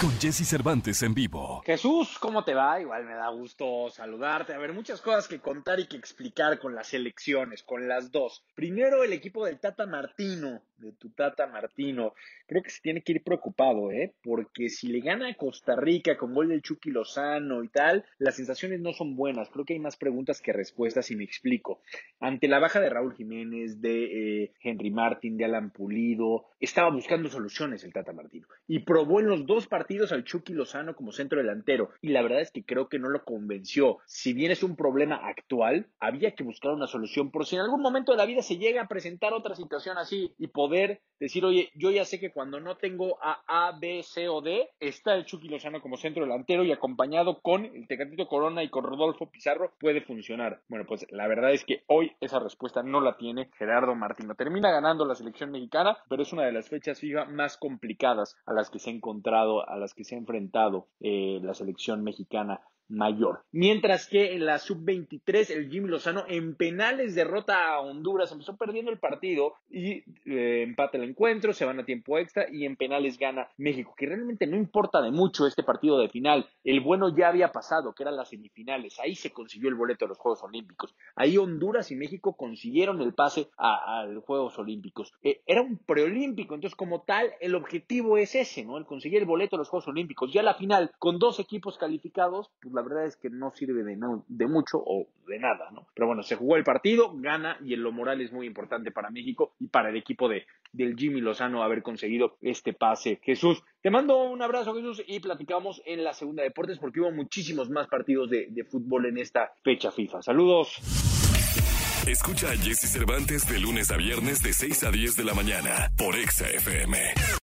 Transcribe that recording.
Con Jesse Cervantes en vivo. Jesús, ¿cómo te va? Igual me da gusto saludarte. A ver, muchas cosas que contar y que explicar con las elecciones, con las dos. Primero, el equipo del Tata Martino, de tu Tata Martino. Creo que se tiene que ir preocupado, ¿eh? Porque si le gana a Costa Rica con gol del Chucky Lozano y tal, las sensaciones no son buenas. Creo que hay más preguntas que respuestas y me explico. Ante la baja de Raúl Jiménez, de eh, Henry Martin, de Alan Pulido, estaba buscando soluciones el Tata Martino. Y probó en los dos partidos partidos al Chucky Lozano como centro delantero y la verdad es que creo que no lo convenció. Si bien es un problema actual, había que buscar una solución por si en algún momento de la vida se llega a presentar otra situación así y poder decir, oye, yo ya sé que cuando no tengo a A, B, C o D, está el Chucky Lozano como centro delantero y acompañado con el Tecatito Corona y con Rodolfo Pizarro puede funcionar. Bueno, pues la verdad es que hoy esa respuesta no la tiene Gerardo Martino. Termina ganando la selección mexicana, pero es una de las fechas fija más complicadas a las que se ha encontrado a las que se ha enfrentado eh, la selección mexicana mayor. Mientras que en la sub-23 el Jimmy Lozano en penales derrota a Honduras, empezó perdiendo el partido y eh, empata el encuentro, se van a tiempo extra y en penales gana México, que realmente no importa de mucho este partido de final, el bueno ya había pasado, que eran las semifinales, ahí se consiguió el boleto de los Juegos Olímpicos, ahí Honduras y México consiguieron el pase a, los Juegos Olímpicos, eh, era un preolímpico, entonces como tal el objetivo es ese, ¿no? El conseguir el boleto de los Juegos Olímpicos, ya la final con dos equipos calificados, pues la verdad es que no sirve de, mucho o de nada, ¿no? Pero bueno, se jugó el partido, gana y en lo moral es muy importante para México y para el equipo de, del Jimmy Lozano haber conseguido este pase. Jesús, te mando un abrazo, Jesús, y platicamos en la segunda deportes porque hubo muchísimos más partidos de, de fútbol en esta fecha FIFA. Saludos. Escucha a Jesse Cervantes de lunes a viernes de 6 a 10 de la mañana por Exa FM.